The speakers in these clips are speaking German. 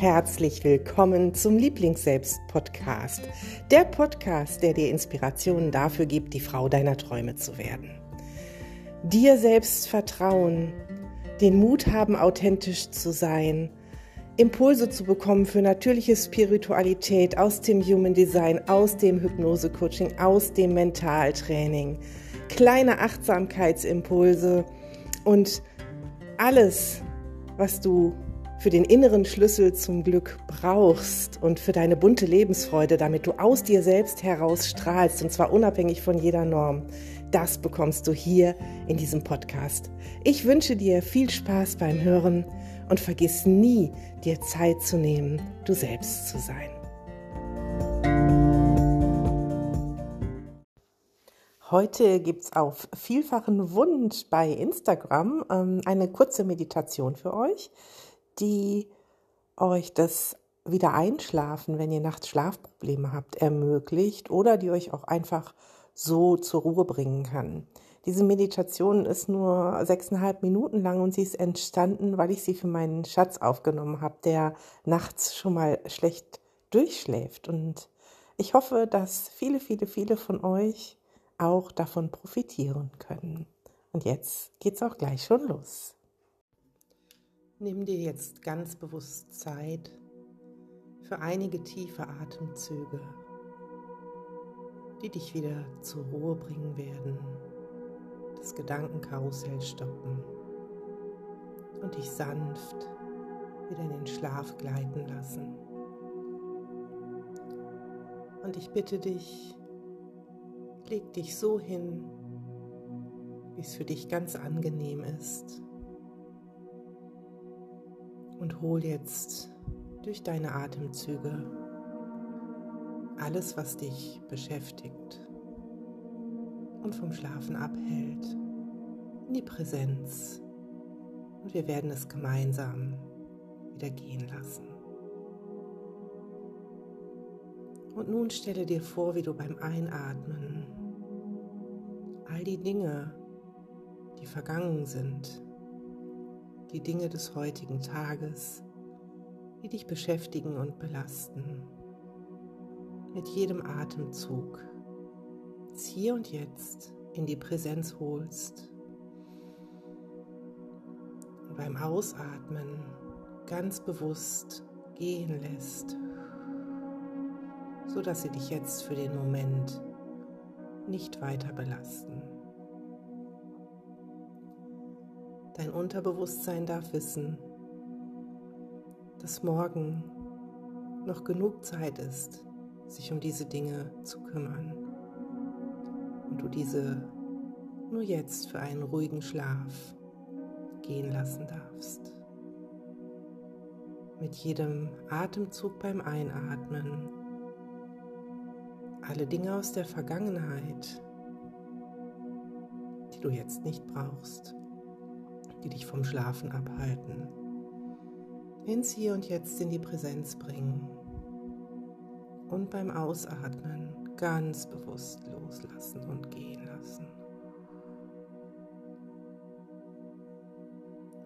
herzlich willkommen zum Lieblingsselbst-Podcast. Der Podcast, der dir Inspirationen dafür gibt, die Frau deiner Träume zu werden. Dir selbst vertrauen, den Mut haben, authentisch zu sein, Impulse zu bekommen für natürliche Spiritualität aus dem Human Design, aus dem Hypnose-Coaching, aus dem Mentaltraining, kleine Achtsamkeitsimpulse und alles, was du für den inneren Schlüssel zum Glück brauchst und für deine bunte Lebensfreude, damit du aus dir selbst heraus strahlst und zwar unabhängig von jeder Norm, das bekommst du hier in diesem Podcast. Ich wünsche dir viel Spaß beim Hören und vergiss nie, dir Zeit zu nehmen, du selbst zu sein. Heute gibt es auf vielfachen Wunsch bei Instagram ähm, eine kurze Meditation für euch die euch das wieder einschlafen, wenn ihr nachts Schlafprobleme habt, ermöglicht oder die euch auch einfach so zur Ruhe bringen kann. Diese Meditation ist nur sechseinhalb Minuten lang und sie ist entstanden, weil ich sie für meinen Schatz aufgenommen habe, der nachts schon mal schlecht durchschläft. Und ich hoffe, dass viele, viele, viele von euch auch davon profitieren können. Und jetzt geht's auch gleich schon los. Nimm dir jetzt ganz bewusst Zeit für einige tiefe Atemzüge, die dich wieder zur Ruhe bringen werden, das Gedankenkarussell stoppen und dich sanft wieder in den Schlaf gleiten lassen. Und ich bitte dich, leg dich so hin, wie es für dich ganz angenehm ist und hol jetzt durch deine Atemzüge alles, was dich beschäftigt und vom Schlafen abhält, in die Präsenz. Und wir werden es gemeinsam wieder gehen lassen. Und nun stelle dir vor, wie du beim Einatmen all die Dinge, die vergangen sind, die Dinge des heutigen Tages, die dich beschäftigen und belasten. Mit jedem Atemzug hier und jetzt in die Präsenz holst und beim Ausatmen ganz bewusst gehen lässt, so dass sie dich jetzt für den Moment nicht weiter belasten. Dein Unterbewusstsein darf wissen, dass morgen noch genug Zeit ist, sich um diese Dinge zu kümmern. Und du diese nur jetzt für einen ruhigen Schlaf gehen lassen darfst. Mit jedem Atemzug beim Einatmen. Alle Dinge aus der Vergangenheit, die du jetzt nicht brauchst, die dich vom Schlafen abhalten, ins Hier und Jetzt in die Präsenz bringen und beim Ausatmen ganz bewusst loslassen und gehen lassen.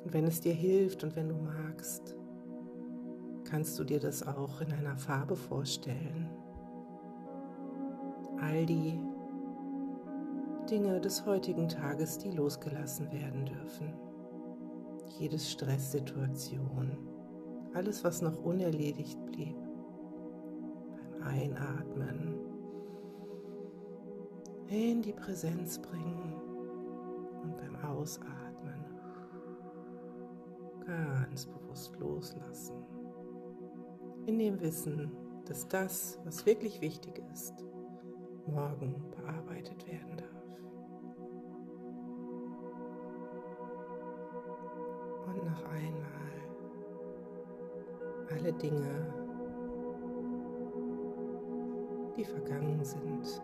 Und wenn es dir hilft und wenn du magst, kannst du dir das auch in einer Farbe vorstellen. All die Dinge des heutigen Tages, die losgelassen werden dürfen jede Stresssituation, alles, was noch unerledigt blieb, beim Einatmen. In die Präsenz bringen. Und beim Ausatmen. Ganz bewusst loslassen. In dem Wissen, dass das, was wirklich wichtig ist, morgen bearbeitet werden noch einmal alle Dinge, die vergangen sind,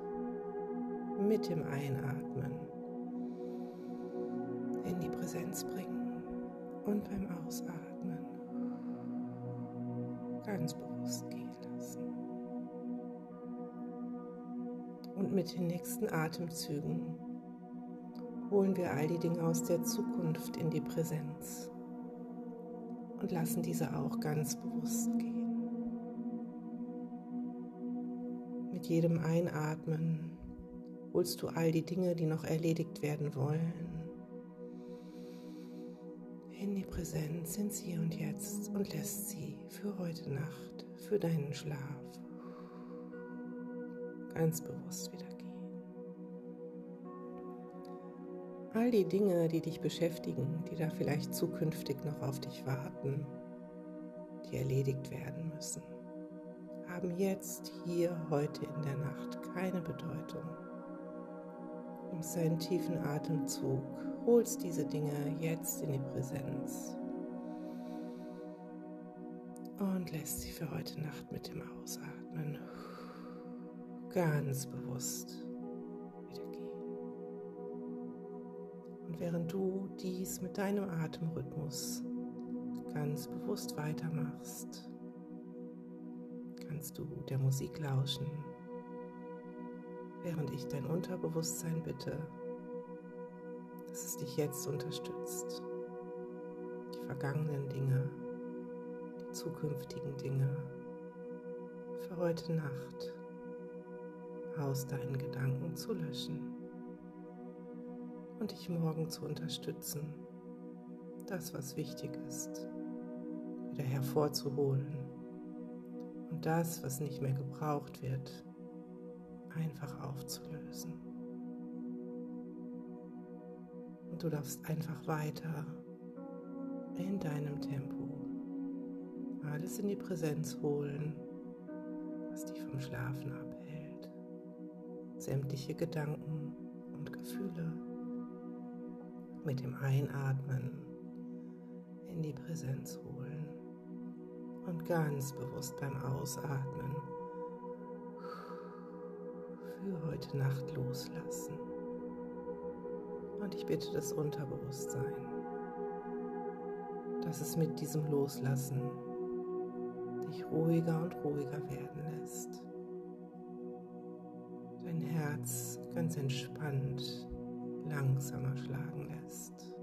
mit dem Einatmen in die Präsenz bringen und beim Ausatmen ganz bewusst gehen lassen. Und mit den nächsten Atemzügen holen wir all die Dinge aus der Zukunft in die Präsenz und lassen diese auch ganz bewusst gehen. Mit jedem Einatmen holst du all die Dinge, die noch erledigt werden wollen, in die Präsenz, ins Hier und Jetzt und lässt sie für heute Nacht, für deinen Schlaf ganz bewusst wieder All die Dinge, die dich beschäftigen, die da vielleicht zukünftig noch auf dich warten, die erledigt werden müssen, haben jetzt, hier, heute in der Nacht keine Bedeutung. Nimmst einen tiefen Atemzug, holst diese Dinge jetzt in die Präsenz und lässt sie für heute Nacht mit dem Ausatmen ganz bewusst während du dies mit deinem Atemrhythmus ganz bewusst weitermachst, kannst du der Musik lauschen, während ich dein Unterbewusstsein bitte, dass es dich jetzt unterstützt. Die vergangenen Dinge, die zukünftigen Dinge für heute Nacht aus deinen Gedanken zu löschen und dich morgen zu unterstützen, das, was wichtig ist, wieder hervorzuholen. Und das, was nicht mehr gebraucht wird, einfach aufzulösen. Und du darfst einfach weiter in deinem Tempo alles in die Präsenz holen, was dich vom Schlafen abhält. Sämtliche Gedanken und Gefühle mit dem Einatmen in die Präsenz holen und ganz bewusst beim Ausatmen für heute Nacht loslassen. Und ich bitte das Unterbewusstsein, dass es mit diesem Loslassen dich ruhiger und ruhiger werden lässt dein Herz ganz entspannt langsamer schlagen lässt,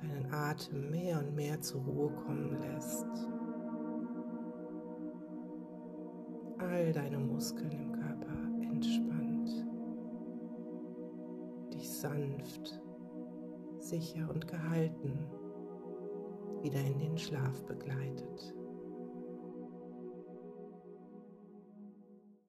deinen Atem mehr und mehr zur Ruhe kommen lässt, all deine Muskeln im Körper entspannt, dich sanft, sicher und gehalten wieder in den Schlaf begleitet.